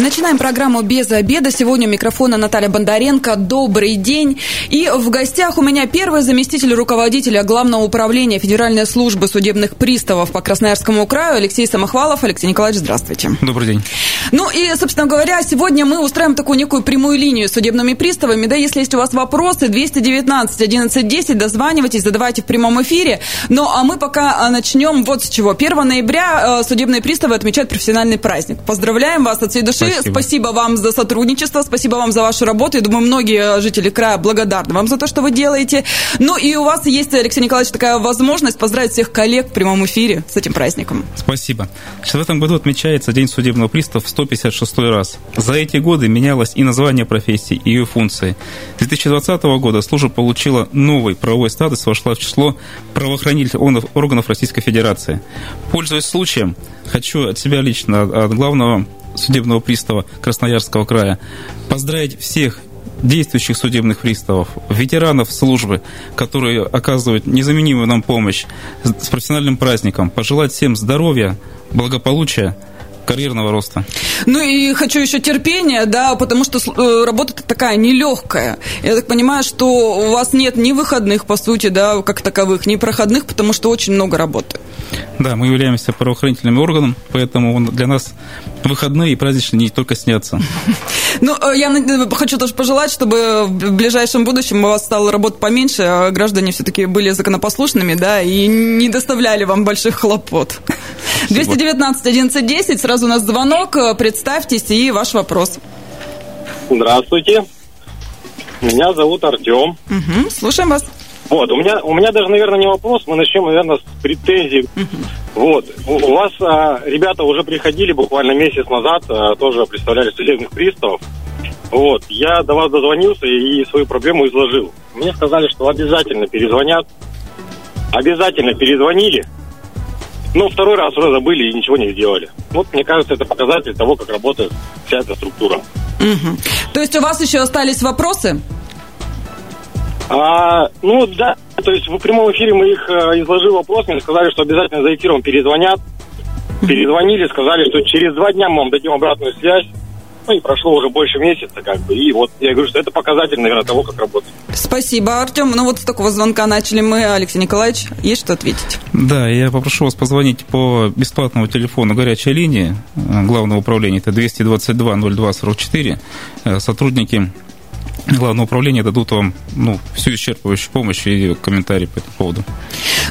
Начинаем программу «Без обеда». Сегодня у микрофона Наталья Бондаренко. Добрый день. И в гостях у меня первый заместитель руководителя Главного управления Федеральной службы судебных приставов по Красноярскому краю Алексей Самохвалов. Алексей Николаевич, здравствуйте. Добрый день. Ну и, собственно говоря, сегодня мы устраиваем такую некую прямую линию с судебными приставами. Да, если есть у вас вопросы, 219 11 10, дозванивайтесь, задавайте в прямом эфире. Ну а мы пока начнем вот с чего. 1 ноября э, судебные приставы отмечают профессиональный праздник. Поздравляем вас от всей души. Спасибо. спасибо вам за сотрудничество, спасибо вам за вашу работу. Я думаю, многие жители края благодарны вам за то, что вы делаете. Ну и у вас есть, Алексей Николаевич, такая возможность поздравить всех коллег в прямом эфире с этим праздником. Спасибо. Сейчас в этом году отмечается День судебного пристава в 156 раз. За эти годы менялось и название профессии, и ее функции. С 2020 года служба получила новый правовой статус, вошла в число правоохранительных органов Российской Федерации. Пользуясь случаем, хочу от себя лично, от главного судебного пристава Красноярского края, поздравить всех действующих судебных приставов, ветеранов службы, которые оказывают незаменимую нам помощь с профессиональным праздником, пожелать всем здоровья, благополучия, карьерного роста. Ну и хочу еще терпения, да, потому что э, работа такая нелегкая. Я так понимаю, что у вас нет ни выходных, по сути, да, как таковых, ни проходных, потому что очень много работы. Да, мы являемся правоохранительным органом, поэтому для нас выходные и праздничные не только снятся. Ну, э, я хочу тоже пожелать, чтобы в ближайшем будущем у вас стало работы поменьше, а граждане все-таки были законопослушными, да, и не доставляли вам больших хлопот. 219 1110, сразу у нас звонок, представьтесь и ваш вопрос. Здравствуйте, меня зовут Артем. Угу, слушаем вас. Вот, у меня, у меня даже, наверное, не вопрос, мы начнем, наверное, с претензий. Вот, у, у вас а, ребята уже приходили буквально месяц назад, а, тоже представляли судебных приставов. Вот, я до вас дозвонился и свою проблему изложил. Мне сказали, что обязательно перезвонят. Обязательно перезвонили. Но второй раз уже забыли и ничего не сделали. Вот, мне кажется, это показатель того, как работает вся эта структура. Угу. То есть у вас еще остались вопросы? А, ну да, то есть в прямом эфире мы их э, изложили вопрос, мне сказали, что обязательно за эфиром перезвонят. Перезвонили, сказали, что через два дня мы вам дадим обратную связь. Ну и прошло уже больше месяца, как бы. И вот я говорю, что это показатель, наверное, того, как работает. Спасибо, Артем. Ну вот с такого звонка начали мы. Алексей Николаевич, есть что ответить? Да, я попрошу вас позвонить по бесплатному телефону горячей линии э, Главного управления. Это 222 02 44. Сотрудники Главное управление дадут вам ну, всю исчерпывающую помощь и комментарии по этому поводу.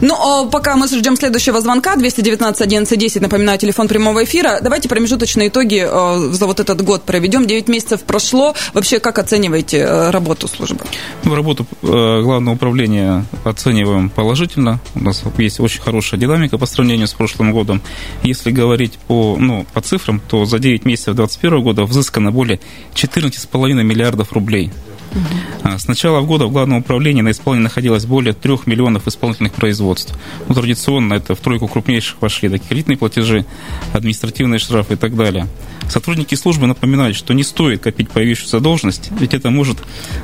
Ну, а пока мы ждем следующего звонка, 219 11 10, напоминаю, телефон прямого эфира, давайте промежуточные итоги э, за вот этот год проведем. 9 месяцев прошло. Вообще, как оцениваете э, работу службы? Ну, работу э, Главного управления оцениваем положительно. У нас есть очень хорошая динамика по сравнению с прошлым годом. Если говорить по, ну, по цифрам, то за 9 месяцев 2021 года взыскано более 14,5 миллиардов рублей. Угу. С начала года в Главном управлении на исполнении находилось более трех миллионов исполнительных производств. Ну, традиционно это в тройку крупнейших вошли такие кредитные платежи, административные штрафы и так далее. Сотрудники службы напоминают, что не стоит копить появившуюся задолженность, ведь это может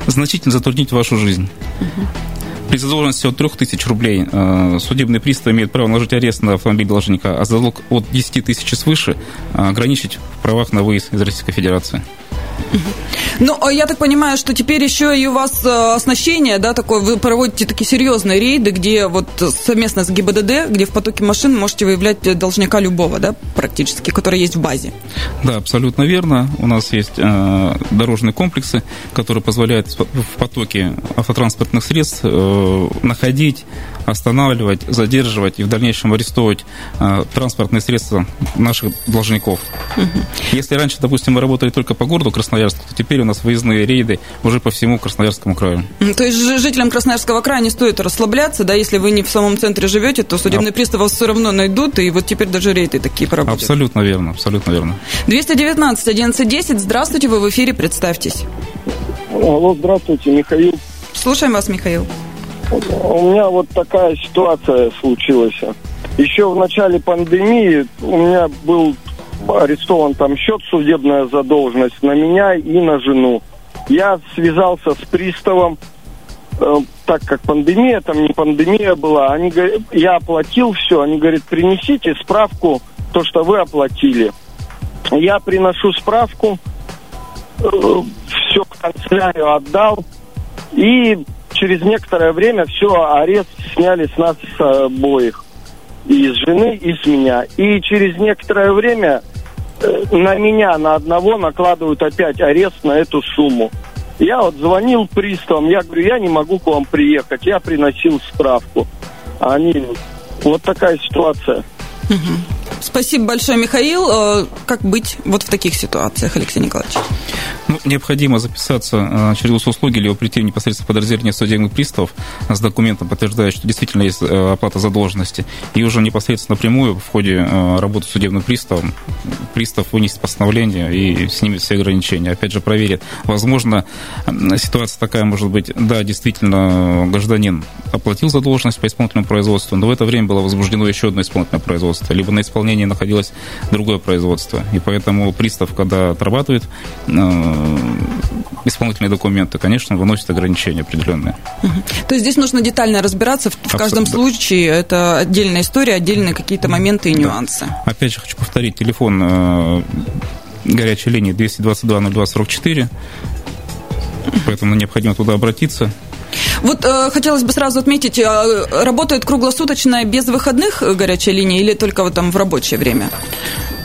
значительно затруднить вашу жизнь. При задолженности от 3000 рублей э, судебный пристав имеет право наложить арест на автомобиль должника, а за долг от 10 тысяч свыше э, ограничить в правах на выезд из Российской Федерации. Ну, а я так понимаю, что теперь еще и у вас э, оснащение, да, такое, вы проводите такие серьезные рейды, где вот совместно с ГИБДД, где в потоке машин можете выявлять должника любого, да, практически, который есть в базе. Да, абсолютно верно. У нас есть э, дорожные комплексы, которые позволяют в потоке автотранспортных средств э, находить останавливать, задерживать и в дальнейшем арестовывать э, транспортные средства наших должников. Угу. Если раньше, допустим, мы работали только по городу Красноярск, то теперь у нас выездные рейды уже по всему Красноярскому краю. То есть жителям Красноярского края не стоит расслабляться, да, если вы не в самом центре живете, то судебные а... приставы все равно найдут, и вот теперь даже рейды такие поработают. Абсолютно верно, абсолютно верно. 219 1110, здравствуйте, вы в эфире, представьтесь. Алло, здравствуйте, Михаил. Слушаем вас, Михаил. У меня вот такая ситуация случилась. Еще в начале пандемии у меня был арестован там счет, судебная задолженность на меня и на жену. Я связался с приставом, э, так как пандемия, там не пандемия была, они я оплатил все, они говорят, принесите справку, то, что вы оплатили. Я приношу справку, э, все в канцелярию отдал, и через некоторое время все, арест сняли с нас с обоих. И с жены, и с меня. И через некоторое время э, на меня, на одного накладывают опять арест на эту сумму. Я вот звонил приставам, я говорю, я не могу к вам приехать, я приносил справку. Они, вот такая ситуация. Спасибо большое, Михаил. Э, как быть вот в таких ситуациях, Алексей Николаевич? Ну, необходимо записаться через госуслуги или прийти непосредственно в подразделение судебных приставов с документом, подтверждающим, что действительно есть э, оплата задолженности. И уже непосредственно напрямую в ходе э, работы судебным приставом пристав вынесет постановление и снимет все ограничения. Опять же, проверит. Возможно, ситуация такая может быть, да, действительно, гражданин оплатил задолженность по исполнительному производству, но в это время было возбуждено еще одно исполнительное производство, либо на исполнении находилось другое производство. И поэтому пристав, когда отрабатывает э, исполнительные документы, конечно, выносит ограничения определенные. То есть здесь нужно детально разбираться в, в каждом случае. Это отдельная история, отдельные какие-то моменты и нюансы. Да. Опять же, хочу повторить, телефон э, горячей линии 222 02 44, поэтому необходимо туда обратиться. Вот э, хотелось бы сразу отметить, э, работает круглосуточно без выходных горячая линия или только вот там в рабочее время?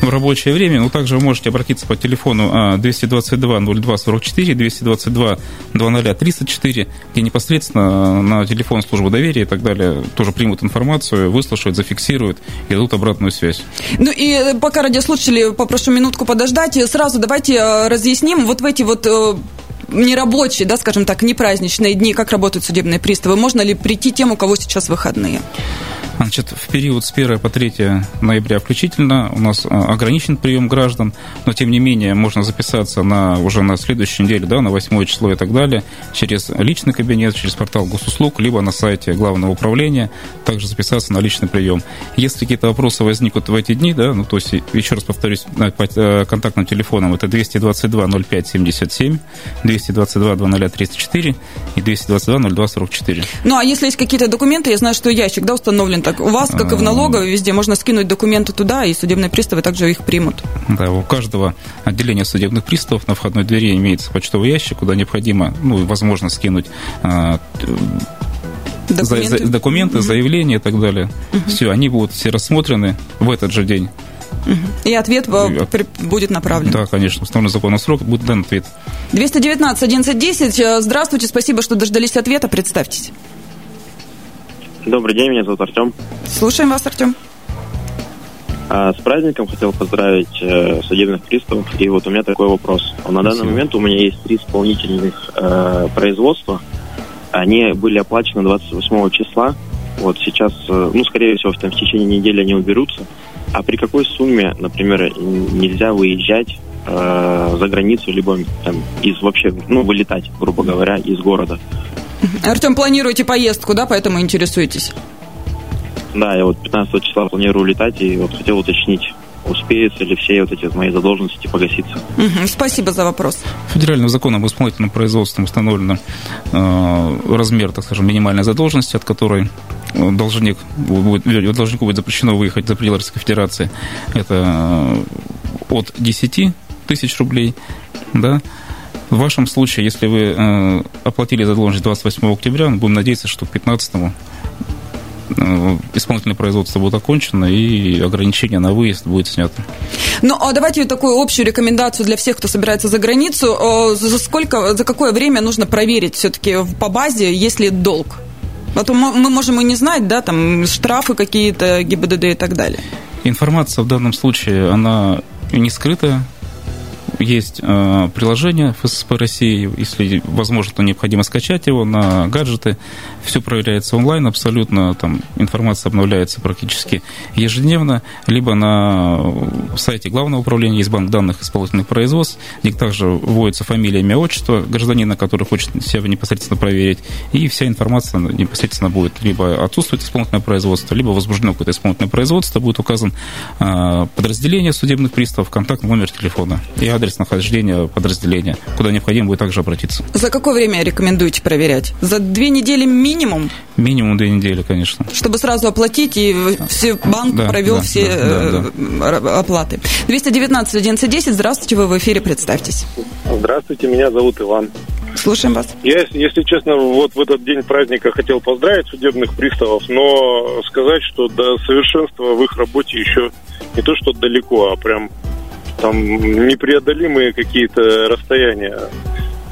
в рабочее время. Но также вы можете обратиться по телефону 222 02 44, 222 00 34, где непосредственно на телефон службы доверия и так далее тоже примут информацию, выслушают, зафиксируют и дадут обратную связь. Ну и э, пока радиослушатели попрошу минутку подождать, сразу давайте э, разъясним вот в эти вот э, нерабочие, да, скажем так, не праздничные дни, как работают судебные приставы? Можно ли прийти тем, у кого сейчас выходные? Значит, в период с 1 по 3 ноября включительно у нас а, ограничен прием граждан, но тем не менее можно записаться на, уже на следующей неделе, да, на 8 число и так далее, через личный кабинет, через портал госуслуг, либо на сайте главного управления, также записаться на личный прием. Если какие-то вопросы возникнут в эти дни, да, ну, то есть, еще раз повторюсь, по э, контактным телефонам это 222 05 77, 222 00 34 и 222 02 44. Ну, а если есть какие-то документы, я знаю, что ящик, да, установлен у вас, как и в налоговой, везде можно скинуть документы туда, и судебные приставы также их примут. Да, у каждого отделения судебных приставов на входной двери имеется почтовый ящик, куда необходимо, ну, возможно, скинуть а, документы, за, документы угу. заявления и так далее. Угу. Все, они будут все рассмотрены в этот же день. И ответ и, будет направлен. Да, конечно. Установленный законный срок будет дан ответ. 219 1110. Здравствуйте, спасибо, что дождались ответа. Представьтесь. Добрый день, меня зовут Артем. Слушаем вас, Артем. А, с праздником хотел поздравить э, судебных приставов. И вот у меня такой вопрос. На данный момент у меня есть три исполнительных э, производства. Они были оплачены 28 числа. Вот сейчас, э, ну, скорее всего, в, там, в течение недели они уберутся. А при какой сумме, например, нельзя выезжать э, за границу, либо там, из вообще, ну, вылетать, грубо говоря, из города? Артем, планируете поездку, да, поэтому интересуетесь? Да, я вот 15 числа планирую летать и вот хотел уточнить, успеются ли все вот эти мои задолженности погаситься. Угу, спасибо за вопрос. Федеральным законом об исполнительном производстве установлен э, размер, так скажем, минимальной задолженности, от которой э, должник будет, должнику будет запрещено выехать за пределы Российской Федерации. Это э, от 10 тысяч рублей, да, в вашем случае, если вы э, оплатили задолженность 28 октября, будем надеяться, что к 15 э, исполнительное производство будет окончено и ограничение на выезд будет снято. Ну, а давайте такую общую рекомендацию для всех, кто собирается за границу. За сколько, за какое время нужно проверить все-таки по базе, есть ли долг? А то мы можем и не знать, да, там штрафы какие-то, ГИБДД и так далее. Информация в данном случае, она не скрытая, есть э, приложение ФССП России, если возможно, то необходимо скачать его на гаджеты. Все проверяется онлайн абсолютно, там информация обновляется практически ежедневно, либо на сайте Главного управления есть банк данных исполнительных производств, где также вводится фамилия, имя, отчество гражданина, который хочет себя непосредственно проверить, и вся информация непосредственно будет либо отсутствует исполнительное производство, либо возбуждено какое-то исполнительное производство, будет указан э, подразделение судебных приставов, контактный номер телефона и адрес адрес нахождения подразделения, куда необходимо будет также обратиться. За какое время рекомендуете проверять? За две недели минимум? Минимум две недели, конечно. Чтобы сразу оплатить, и все, банк да, провел да, все да, да, да. оплаты. 219 1110, здравствуйте, вы в эфире, представьтесь. Здравствуйте, меня зовут Иван. Слушаем вас. Я, если честно, вот в этот день праздника хотел поздравить судебных приставов, но сказать, что до совершенства в их работе еще не то, что далеко, а прям там непреодолимые какие-то расстояния.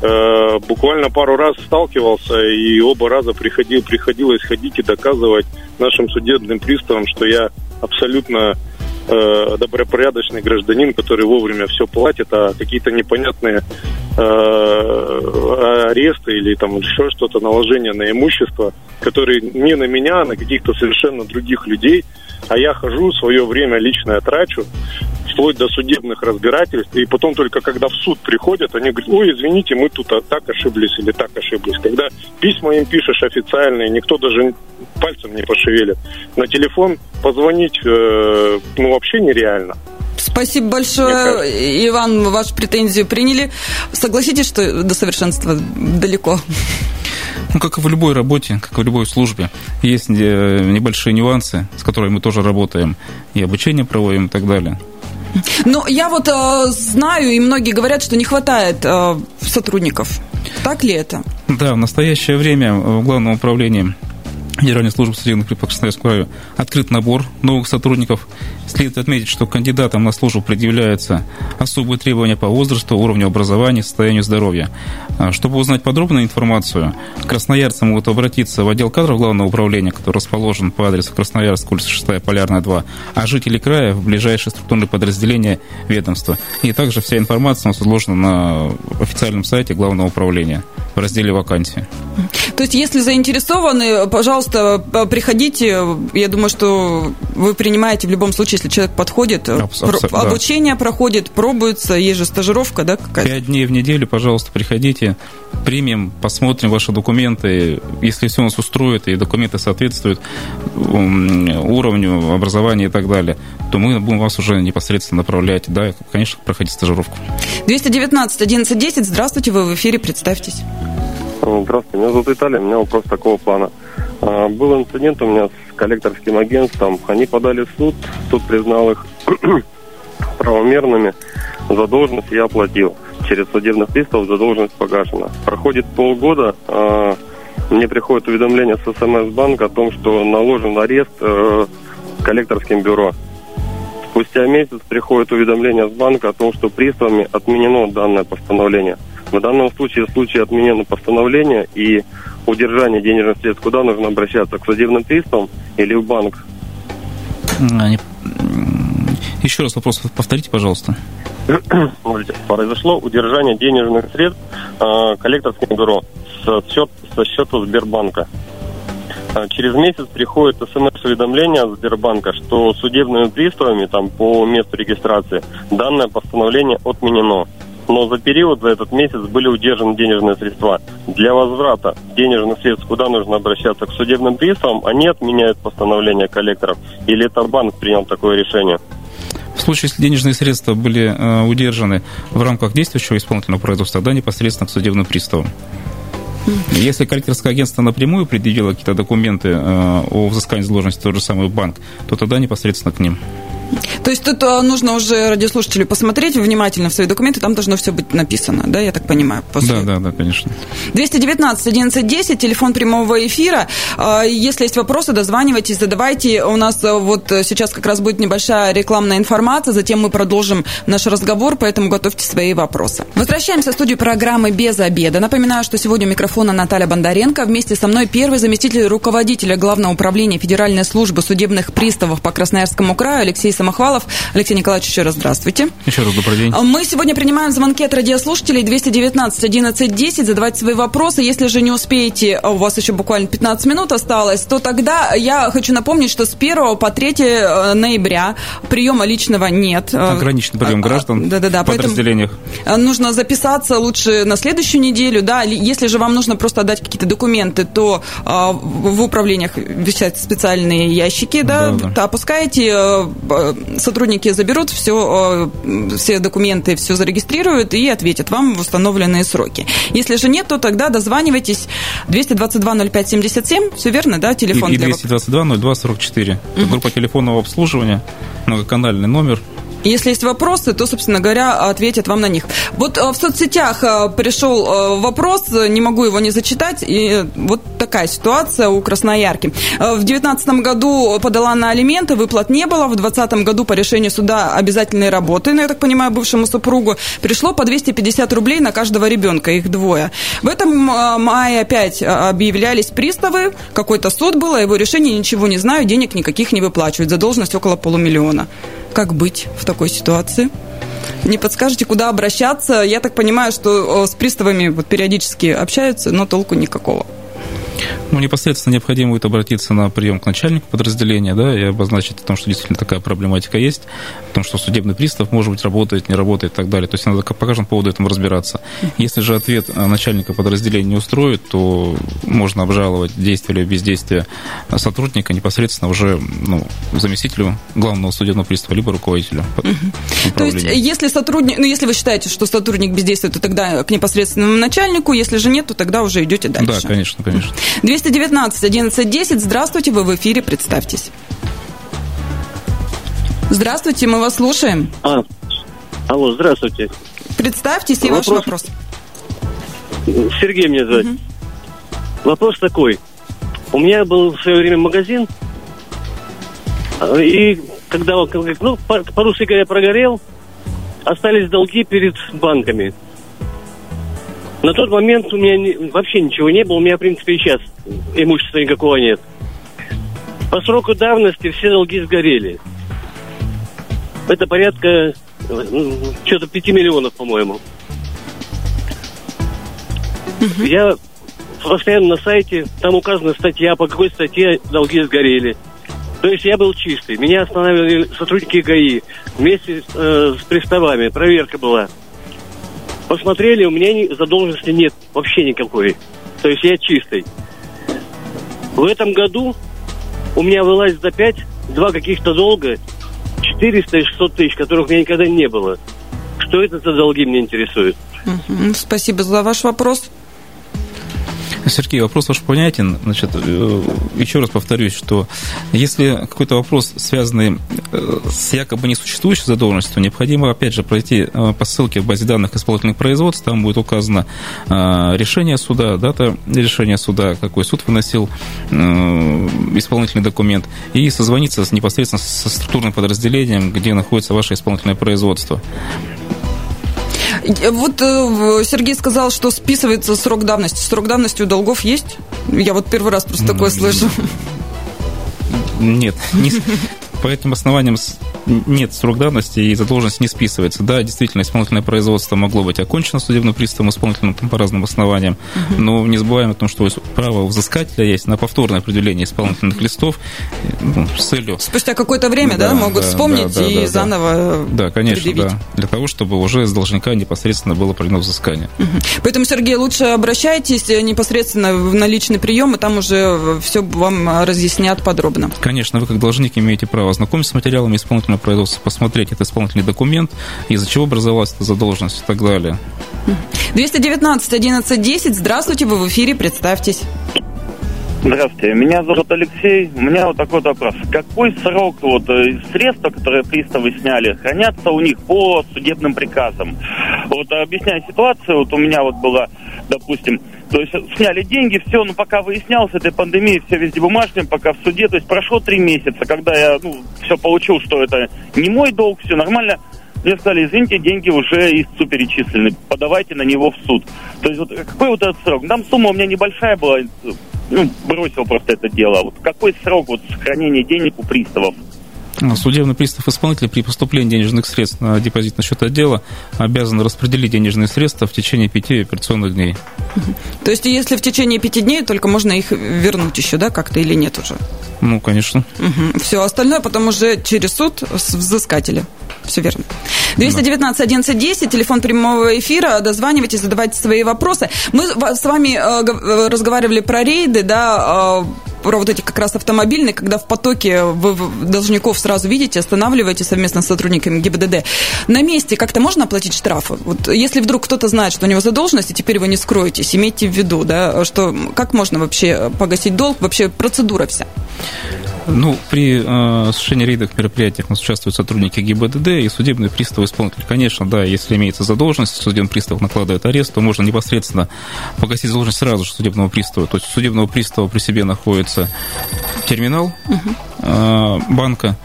Э, буквально пару раз сталкивался, и оба раза приходил, приходилось ходить и доказывать нашим судебным приставам, что я абсолютно э, добропорядочный гражданин, который вовремя все платит, а какие-то непонятные э, аресты или там еще что-то, наложение на имущество, которые не на меня, а на каких-то совершенно других людей, а я хожу, свое время личное трачу, вплоть до судебных разбирательств, и потом только когда в суд приходят, они говорят, ой, извините, мы тут так ошиблись или так ошиблись. Когда письма им пишешь официальные, никто даже пальцем не пошевелит. На телефон позвонить, э, ну, вообще нереально. Спасибо большое, Иван, вашу претензию приняли. Согласитесь, что до совершенства далеко? Ну, как и в любой работе, как и в любой службе, есть э, небольшие нюансы, с которыми мы тоже работаем, и обучение проводим и так далее. Но я вот э, знаю, и многие говорят, что не хватает э, сотрудников. Так ли это? Да, в настоящее время в Главном управлении Федеральной службы судебных при Красноярском краю открыт набор новых сотрудников. Следует отметить, что кандидатам на службу предъявляются особые требования по возрасту, уровню образования, состоянию здоровья. А, чтобы узнать подробную информацию, красноярцы могут обратиться в отдел кадров Главного управления, который расположен по адресу Красноярск, улица 6, Полярная 2, а жители края в ближайшие структурные подразделения ведомства. И также вся информация у нас изложена на официальном сайте Главного управления в разделе «Вакансии». То есть, если заинтересованы, пожалуйста, приходите. Я думаю, что вы принимаете в любом случае, если человек подходит. Абс- абс- обучение да. проходит, пробуется, есть же стажировка, да, какая-то? Пять дней в неделю, пожалуйста, приходите, примем, посмотрим ваши документы. Если все нас устроит и документы соответствуют уровню образования и так далее, то мы будем вас уже непосредственно направлять. Да, конечно, проходить стажировку. 219 1110, здравствуйте, вы в эфире, представьтесь. Здравствуйте, меня зовут Виталий, у меня вопрос такого плана. А, был инцидент у меня с коллекторским агентством. Они подали в суд, суд признал их правомерными. Задолженность я оплатил. Через судебных приставов задолженность погашена. Проходит полгода, а, мне приходит уведомление с СМС-банка о том, что наложен арест э, коллекторским бюро. Спустя месяц приходит уведомление с банка о том, что приставами отменено данное постановление. В данном случае, в случае отменено постановление и удержание денежных средств, куда нужно обращаться? К судебным приставам или в банк? Еще раз вопрос повторите, пожалуйста. Произошло удержание денежных средств э, коллекторским бюро со, счет, со счета Сбербанка. А, через месяц приходит смс-уведомление от Сбербанка, что судебными приставами там, по месту регистрации данное постановление отменено но за период, за этот месяц были удержаны денежные средства. Для возврата денежных средств куда нужно обращаться? К судебным приставам? Они отменяют постановление коллекторов? Или это банк принял такое решение? В случае, если денежные средства были э, удержаны в рамках действующего исполнительного производства, тогда непосредственно к судебным приставам. Если коллекторское агентство напрямую предъявило какие-то документы э, о взыскании задолженности, тот же самый банк, то тогда непосредственно к ним. То есть тут э, нужно уже радиослушателю посмотреть внимательно в свои документы, там должно все быть написано, да, я так понимаю? После... Да, да, да, конечно. 219 1110, телефон прямого эфира. Э, если есть вопросы, дозванивайтесь, задавайте. У нас э, вот сейчас как раз будет небольшая рекламная информация, затем мы продолжим наш разговор, поэтому готовьте свои вопросы. Возвращаемся в студию программы «Без обеда». Напоминаю, что сегодня у микрофона Наталья Бондаренко. Вместе со мной первый заместитель руководителя Главного управления Федеральной службы судебных приставов по Красноярскому краю Алексей Самохвалов. Алексей Николаевич, еще раз здравствуйте. Еще раз добрый день. Мы сегодня принимаем звонки от радиослушателей 219 11 10. Задавайте свои вопросы. Если же не успеете, а у вас еще буквально 15 минут осталось, то тогда я хочу напомнить, что с 1 по 3 э, ноября приема личного нет. Ограниченный прием а, граждан да, да, да, в подразделениях. Нужно записаться лучше на следующую неделю. Да, если же вам нужно просто отдать какие-то документы, то в управлениях висят специальные ящики, да, да, да. опускаете э, сотрудники заберут все, э, все документы, все зарегистрируют и ответят вам в установленные сроки. Если же нет, то тогда дозванивайтесь 222-05-77, все верно, да, телефон и, и для 222-02-44. Это группа телефонного обслуживания, многоканальный номер, если есть вопросы, то, собственно говоря, ответят вам на них. Вот э, в соцсетях э, пришел э, вопрос, не могу его не зачитать, и вот такая ситуация у Красноярки. В 2019 году подала на алименты, выплат не было, в 2020 году по решению суда обязательной работы, ну, я так понимаю, бывшему супругу, пришло по 250 рублей на каждого ребенка, их двое. В этом мае опять объявлялись приставы, какой-то суд был, а его решение ничего не знаю, денег никаких не выплачивают, задолженность около полумиллиона. Как быть в такой ситуации? Не подскажете, куда обращаться? Я так понимаю, что с приставами вот периодически общаются, но толку никакого. Ну, непосредственно необходимо будет обратиться на прием к начальнику подразделения, да, и обозначить о том, что действительно такая проблематика есть, о том, что судебный пристав, может быть, работает, не работает и так далее. То есть надо по каждому поводу этому разбираться. Если же ответ начальника подразделения не устроит, то можно обжаловать действие или бездействие сотрудника непосредственно уже ну, заместителю главного судебного пристава, либо руководителю. То есть, если сотрудник, ну, если вы считаете, что сотрудник бездействует, то тогда к непосредственному начальнику, если же нет, то тогда уже идете дальше. Да, конечно, конечно. 219 11 10. Здравствуйте, вы в эфире, представьтесь. Здравствуйте, мы вас слушаем. А, алло, здравствуйте. Представьтесь и вопрос... ваш вопрос. Сергей меня зовут. Угу. Вопрос такой. У меня был в свое время магазин, и когда, ну, по-русски говоря, прогорел, остались долги перед банками. На тот момент у меня вообще ничего не было. У меня, в принципе, и сейчас имущества никакого нет. По сроку давности все долги сгорели. Это порядка что-то 5 миллионов, по-моему. Я постоянно на сайте, там указана статья, по какой статье долги сгорели. То есть я был чистый. Меня останавливали сотрудники ГАИ вместе э, с приставами. Проверка была. Посмотрели, у меня задолженности нет вообще никакой. То есть я чистый. В этом году у меня вылазит опять два каких-то долга, 400 и 600 тысяч, которых у меня никогда не было. Что это за долги, меня интересует. Спасибо за ваш вопрос. Сергей, вопрос ваш понятен. Значит, э, еще раз повторюсь, что если какой-то вопрос, связанный э, с якобы несуществующей задолженностью, необходимо, опять же, пройти э, по ссылке в базе данных исполнительных производств, там будет указано решение суда, дата решения суда, какой суд выносил исполнительный документ, и созвониться непосредственно со структурным подразделением, где находится ваше исполнительное производство. Вот э, Сергей сказал, что списывается срок давности. Срок давности у долгов есть? Я вот первый раз просто такое слышу. Нет, не, по этим основаниям нет срок давности и задолженность не списывается. Да, действительно, исполнительное производство могло быть окончено судебным приставом исполнительным там, по разным основаниям, угу. но не забываем о том, что право взыскателя есть на повторное определение исполнительных листов ну, с целью... Спустя какое-то время, да, да могут да, вспомнить да, да, и да, заново Да, конечно, предъявить. да. Для того, чтобы уже с должника непосредственно было проведено взыскание. Угу. Поэтому, Сергей, лучше обращайтесь непосредственно на личный прием, и там уже все вам разъяснят подробно. Конечно, вы как должник имеете право ознакомиться с материалами исполнительного производства, посмотреть этот исполнительный документ, из-за чего образовалась эта задолженность и так далее. 219 11 10. Здравствуйте, вы в эфире, представьтесь. Здравствуйте, меня зовут Алексей. У меня вот такой вопрос. Какой срок вот э, средства, которые приставы сняли, хранятся у них по судебным приказам? Вот объясняю ситуацию, вот у меня вот была, допустим, то есть сняли деньги, все, но пока выяснялось этой пандемии, все везде бумажным, пока в суде, то есть прошло три месяца, когда я ну, все получил, что это не мой долг, все нормально, мне сказали, извините, деньги уже истцу перечислены, подавайте на него в суд. То есть вот какой вот этот срок? Там сумма у меня небольшая была, ну, бросил просто это дело. Вот какой срок вот сохранения денег у приставов? Судебный пристав исполнитель при поступлении денежных средств на депозит на счет отдела обязан распределить денежные средства в течение пяти операционных дней. То есть, если в течение пяти дней, только можно их вернуть еще, да, как-то или нет уже? Ну, конечно. Угу. Все остальное потом уже через суд с взыскателя. Все верно. 219 11 10, телефон прямого эфира. Дозванивайтесь, задавайте свои вопросы. Мы с вами э, разговаривали про рейды, да, э, про вот эти как раз автомобильные, когда в потоке вы должников сразу видите, останавливаете совместно с сотрудниками ГИБДД. На месте как-то можно оплатить штрафы? Вот если вдруг кто-то знает, что у него задолженность, и теперь вы не скроетесь, имейте в виду, да, что как можно вообще погасить долг, вообще процедура вся? Ну, при э, осуществлении рейдовых мероприятиях у нас участвуют сотрудники ГИБДД и судебные приставы исполнитель. Конечно, да, если имеется задолженность, судебный пристав накладывает арест, то можно непосредственно погасить задолженность сразу же судебного пристава. То есть у судебного пристава при себе находится терминал э, банка,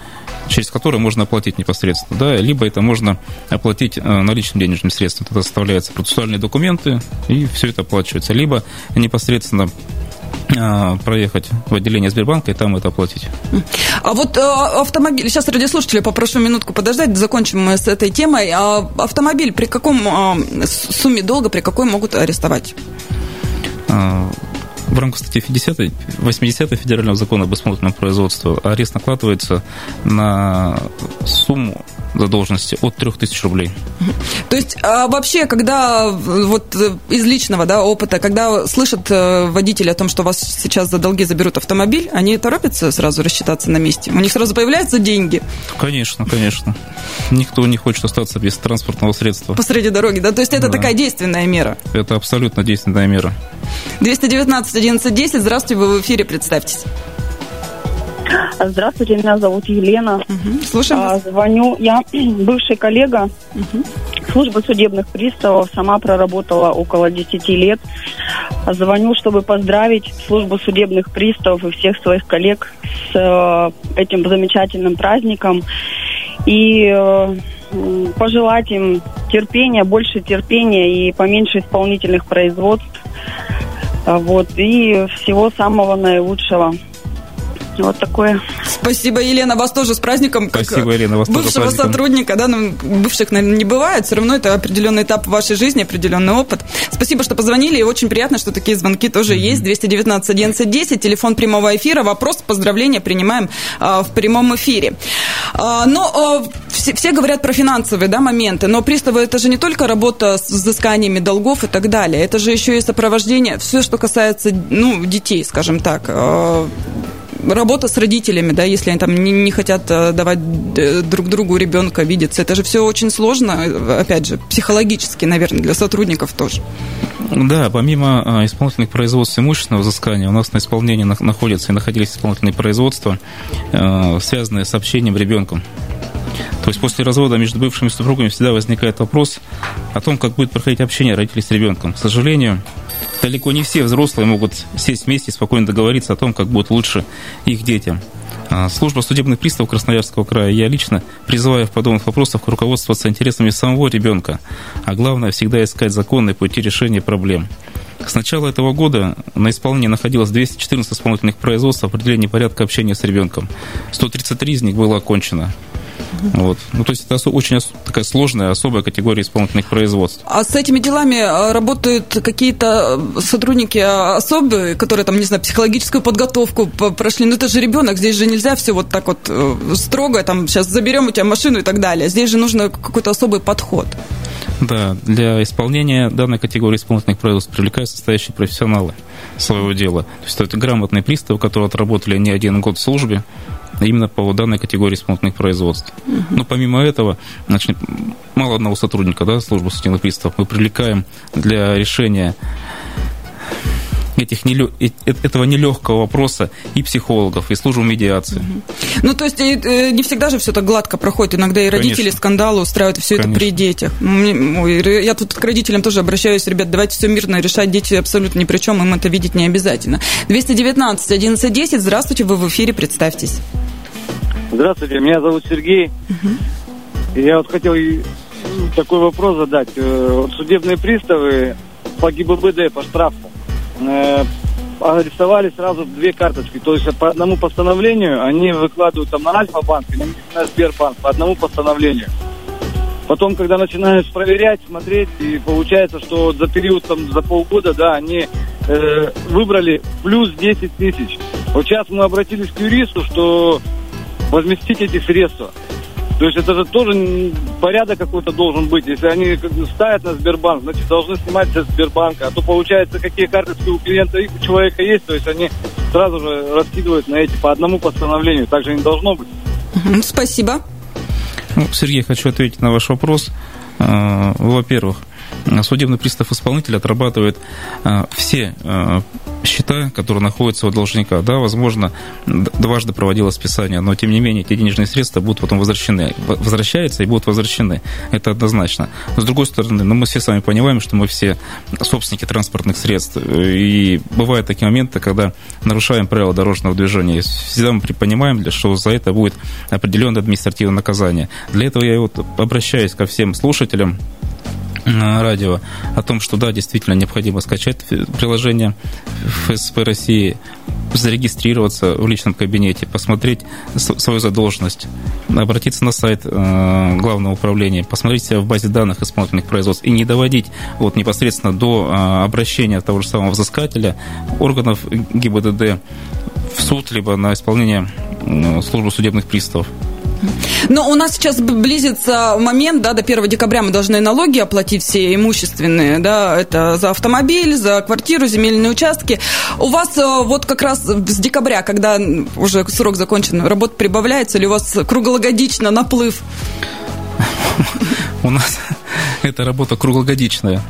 через который можно оплатить непосредственно, да, либо это можно оплатить э, наличным денежным средством. Тогда составляются процессуальные документы, и все это оплачивается. Либо непосредственно проехать в отделение Сбербанка и там это оплатить. А вот э, автомобиль, сейчас радиослушатели попрошу минутку подождать, закончим мы с этой темой. А автомобиль при каком э, сумме долга, при какой могут арестовать? А, в рамках статьи 50, 80 Федерального закона об исполнительном производстве арест накладывается на сумму задолженности от 3000 рублей. То есть а вообще, когда вот из личного да, опыта, когда слышат э, водители о том, что вас сейчас за долги заберут автомобиль, они торопятся сразу рассчитаться на месте? У них сразу появляются деньги? Конечно, конечно. Никто не хочет остаться без транспортного средства. Посреди дороги, да? То есть это да. такая действенная мера? Это абсолютно действенная мера. 219 11 10, здравствуйте, вы в эфире, представьтесь. Здравствуйте, меня зовут Елена. Угу. Слушаем а, Звоню, я бывший коллега угу. службы судебных приставов, сама проработала около 10 лет. Звоню, чтобы поздравить службу судебных приставов и всех своих коллег с э, этим замечательным праздником. И э, пожелать им терпения, больше терпения и поменьше исполнительных производств. Вот, и всего самого наилучшего. Вот такое. Спасибо, Елена, вас тоже с праздником. Как Спасибо, Елена, вас бывшего тоже сотрудника, да, ну, бывших, наверное, не бывает, все равно это определенный этап в вашей жизни, определенный опыт. Спасибо, что позвонили, и очень приятно, что такие звонки тоже mm-hmm. есть. 219 11 10, телефон прямого эфира, вопрос, поздравления принимаем а, в прямом эфире. А, но а, все, все говорят про финансовые да, моменты, но приставы это же не только работа с взысканиями долгов и так далее, это же еще и сопровождение, все, что касается ну, детей, скажем так. А, работа с родителями, да, если они там не, не хотят э, давать э, друг другу ребенка видеться, это же все очень сложно, опять же, психологически, наверное, для сотрудников тоже. Да, помимо э, исполнительных производств имущественного взыскания, у нас на исполнении находятся и находились исполнительные производства, связанные с общением ребенком. То есть после развода между бывшими супругами всегда возникает вопрос о том, как будет проходить общение родителей с ребенком. К сожалению, далеко не все взрослые могут сесть вместе и спокойно договориться о том, как будет лучше их детям. А, служба судебных приставов Красноярского края, я лично призываю в подобных вопросах руководствоваться интересами самого ребенка, а главное всегда искать законные пути решения проблем. С начала этого года на исполнении находилось 214 исполнительных производств в определении порядка общения с ребенком. 133 из них было окончено. Вот. Ну, то есть это очень такая сложная, особая категория исполнительных производств. А с этими делами а, работают какие-то сотрудники особые, которые там, не знаю, психологическую подготовку прошли? Ну, это же ребенок, здесь же нельзя все вот так вот э, строго, там, сейчас заберем у тебя машину и так далее. Здесь же нужно какой-то особый подход. Да, для исполнения данной категории исполнительных производств привлекаются состоящие профессионалы своего дела. То есть это грамотные приставы, которые отработали не один год в службе, именно по данной категории исполнительных производств. Угу. Но помимо этого, значит, мало одного сотрудника да, службы судебных приставов мы привлекаем для решения этих нелё... Э, этого нелегкого вопроса и психологов, и службу медиации. Угу. Ну, то есть э, не всегда же все так гладко проходит. Иногда и родители Конечно. скандалы устраивают, все Конечно. это при детях. Я тут к родителям тоже обращаюсь, ребят, давайте все мирно решать, дети абсолютно ни при чем, им это видеть не обязательно. 219 1110, здравствуйте, вы в эфире, представьтесь. Здравствуйте, меня зовут Сергей. Угу. Я вот хотел такой вопрос задать. Э, вот судебные приставы по ГИБДД, по штрафу, э, арестовали сразу две карточки. То есть по одному постановлению они выкладывают там на Альфа-банк или на Сбербанк по одному постановлению. Потом, когда начинаешь проверять, смотреть, и получается, что за период, там, за полгода, да, они э, выбрали плюс 10 тысяч. Вот сейчас мы обратились к юристу, что возместить эти средства. То есть это же тоже порядок какой-то должен быть. Если они ставят на Сбербанк, значит, должны снимать со Сбербанка. А то получается, какие карточки у клиента, у человека есть, то есть они сразу же раскидывают на эти по одному постановлению. Так же не должно быть. Спасибо. Ну, Сергей, хочу ответить на ваш вопрос. Э, во-первых, судебный пристав-исполнитель отрабатывает э, все э, счета, которые находятся у должника. Да, возможно, дважды проводилось списание, но тем не менее эти денежные средства будут потом возвращены. Возвращаются и будут возвращены. Это однозначно. С другой стороны, ну, мы все с вами понимаем, что мы все собственники транспортных средств. И бывают такие моменты, когда нарушаем правила дорожного движения. Всегда мы понимаем, что за это будет определенное административное наказание. Для этого я вот обращаюсь ко всем слушателям, радио о том, что да, действительно необходимо скачать приложение ФСП России, зарегистрироваться в личном кабинете, посмотреть свою задолженность, обратиться на сайт э, главного управления, посмотреть себя в базе данных исполнительных производств и не доводить вот непосредственно до э, обращения того же самого взыскателя органов ГИБДД в суд, либо на исполнение службы судебных приставов. Но у нас сейчас близится момент, да, до 1 декабря мы должны налоги оплатить все имущественные, да, это за автомобиль, за квартиру, земельные участки. У вас э, вот как раз с декабря, когда уже срок закончен, работа прибавляется или у вас круглогодично наплыв? У нас эта работа круглогодичная.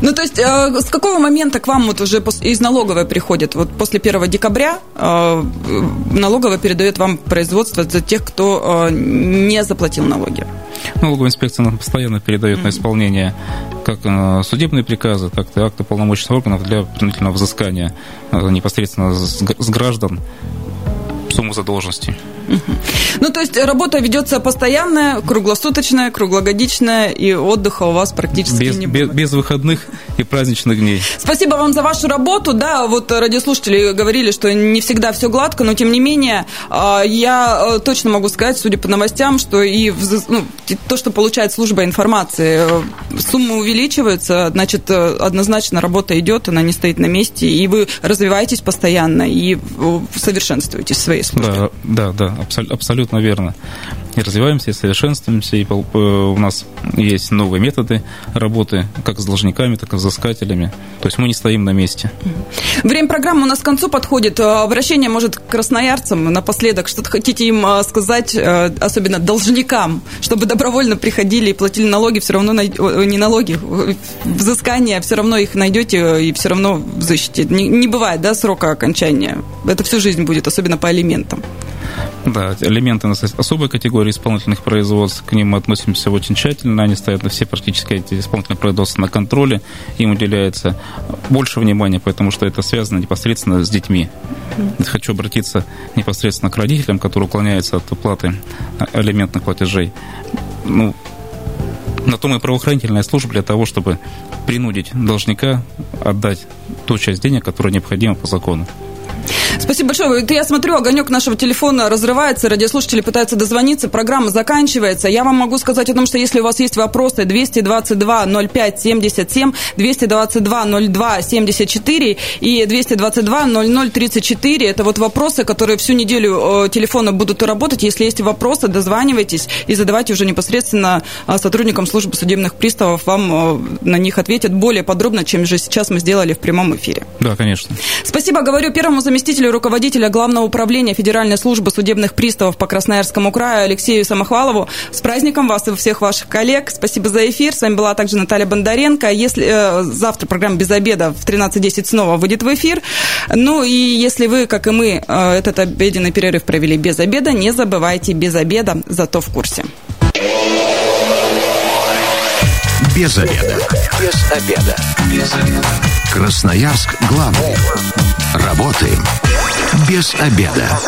Ну, то есть, э, с какого момента к вам вот уже из налоговой приходит? Вот после 1 декабря э, налоговая передает вам производство за тех, кто э, не заплатил налоги? Налоговая инспекция нам постоянно передает mm-hmm. на исполнение как судебные приказы, так и акты полномочных органов для принудительного взыскания непосредственно с граждан сумму задолженности. Ну, то есть работа ведется постоянная, круглосуточная, круглогодичная, и отдыха у вас практически без, не без, без выходных и праздничных дней. Спасибо вам за вашу работу. Да, вот радиослушатели говорили, что не всегда все гладко, но тем не менее, а, я э, точно могу сказать, судя по новостям, что и ну, то, что получает служба информации, э, суммы увеличиваются, значит, э, однозначно работа идет, она не стоит на месте, и вы развиваетесь постоянно и совершенствуетесь в службе. Да, да, да абсолютно верно. И развиваемся, и совершенствуемся, и у нас есть новые методы работы, как с должниками, так и с взыскателями. То есть мы не стоим на месте. Время программы у нас к концу подходит. Э, обращение, может, к красноярцам напоследок. Что-то хотите им э, сказать, э, особенно должникам, чтобы добровольно приходили и платили налоги, все равно не налоги, взыскания, все равно их найдете и все равно взыщете. Не, не бывает, да, срока окончания. Это всю жизнь будет, особенно по алиментам. Да, элементы у нас особой категории исполнительных производств, к ним мы относимся очень тщательно, они стоят на все практически эти исполнительные производства на контроле, им уделяется больше внимания, потому что это связано непосредственно с детьми. Хочу обратиться непосредственно к родителям, которые уклоняются от уплаты элементных платежей. Ну, на то мы правоохранительная служба для того, чтобы принудить должника отдать ту часть денег, которая необходима по закону. Спасибо большое. Я смотрю, огонек нашего телефона разрывается, радиослушатели пытаются дозвониться, программа заканчивается. Я вам могу сказать о том, что если у вас есть вопросы, 222 05 77, 222 02 74 и 222 00 34. Это вот вопросы, которые всю неделю э, телефона будут работать. Если есть вопросы, дозванивайтесь и задавайте уже непосредственно э, сотрудникам службы судебных приставов. Вам э, на них ответят более подробно, чем же сейчас мы сделали в прямом эфире. Да, конечно. Спасибо, говорю первому заместителю заместителю руководителя Главного управления Федеральной службы судебных приставов по Красноярскому краю Алексею Самохвалову. С праздником вас и всех ваших коллег. Спасибо за эфир. С вами была также Наталья Бондаренко. Если э, завтра программа «Без обеда» в 13.10 снова выйдет в эфир. Ну и если вы, как и мы, э, этот обеденный перерыв провели без обеда, не забывайте без обеда, зато в курсе. Без обеда. Без обеда. Без обеда. Красноярск главный. Работаем без обеда.